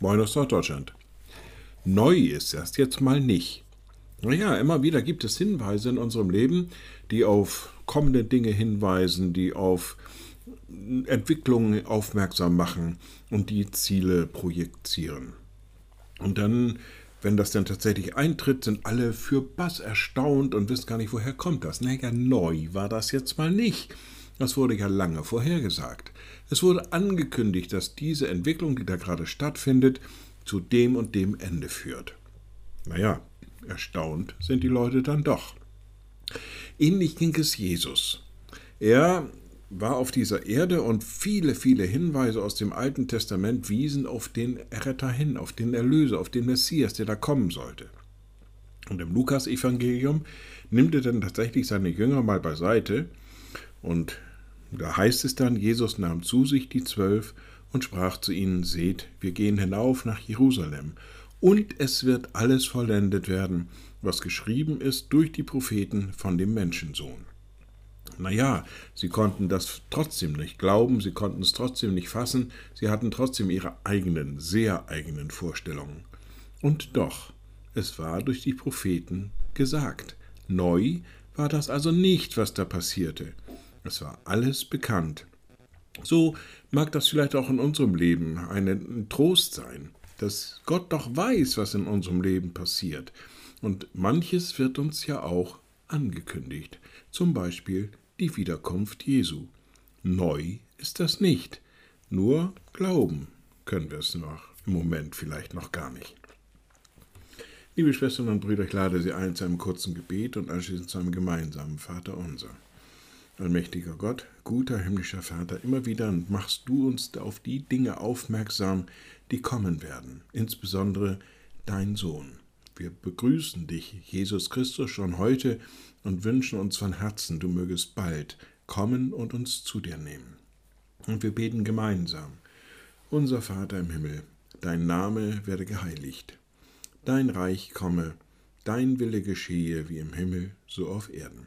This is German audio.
Moin aus Norddeutschland. Neu ist das jetzt mal nicht. Naja, immer wieder gibt es Hinweise in unserem Leben, die auf kommende Dinge hinweisen, die auf Entwicklungen aufmerksam machen und die Ziele projizieren. Und dann, wenn das dann tatsächlich eintritt, sind alle für Bass erstaunt und wissen gar nicht, woher kommt das. Naja, neu war das jetzt mal nicht. Das wurde ja lange vorhergesagt. Es wurde angekündigt, dass diese Entwicklung, die da gerade stattfindet, zu dem und dem Ende führt. Naja, erstaunt sind die Leute dann doch. Ähnlich ging es Jesus. Er war auf dieser Erde und viele, viele Hinweise aus dem Alten Testament wiesen auf den Erretter hin, auf den Erlöser, auf den Messias, der da kommen sollte. Und im Lukas-Evangelium nimmt er dann tatsächlich seine Jünger mal beiseite und da heißt es dann, Jesus nahm zu sich die Zwölf und sprach zu ihnen, seht, wir gehen hinauf nach Jerusalem, und es wird alles vollendet werden, was geschrieben ist durch die Propheten von dem Menschensohn. Naja, sie konnten das trotzdem nicht glauben, sie konnten es trotzdem nicht fassen, sie hatten trotzdem ihre eigenen, sehr eigenen Vorstellungen. Und doch, es war durch die Propheten gesagt. Neu war das also nicht, was da passierte. Es war alles bekannt. So mag das vielleicht auch in unserem Leben ein Trost sein, dass Gott doch weiß, was in unserem Leben passiert. Und manches wird uns ja auch angekündigt, zum Beispiel die Wiederkunft Jesu. Neu ist das nicht, nur glauben können wir es noch im Moment vielleicht noch gar nicht. Liebe Schwestern und Brüder, ich lade Sie ein zu einem kurzen Gebet und anschließend zu einem gemeinsamen Vater unser. Allmächtiger Gott, guter himmlischer Vater, immer wieder machst du uns auf die Dinge aufmerksam, die kommen werden, insbesondere dein Sohn. Wir begrüßen dich, Jesus Christus, schon heute und wünschen uns von Herzen, du mögest bald kommen und uns zu dir nehmen. Und wir beten gemeinsam. Unser Vater im Himmel, dein Name werde geheiligt, dein Reich komme, dein Wille geschehe wie im Himmel, so auf Erden.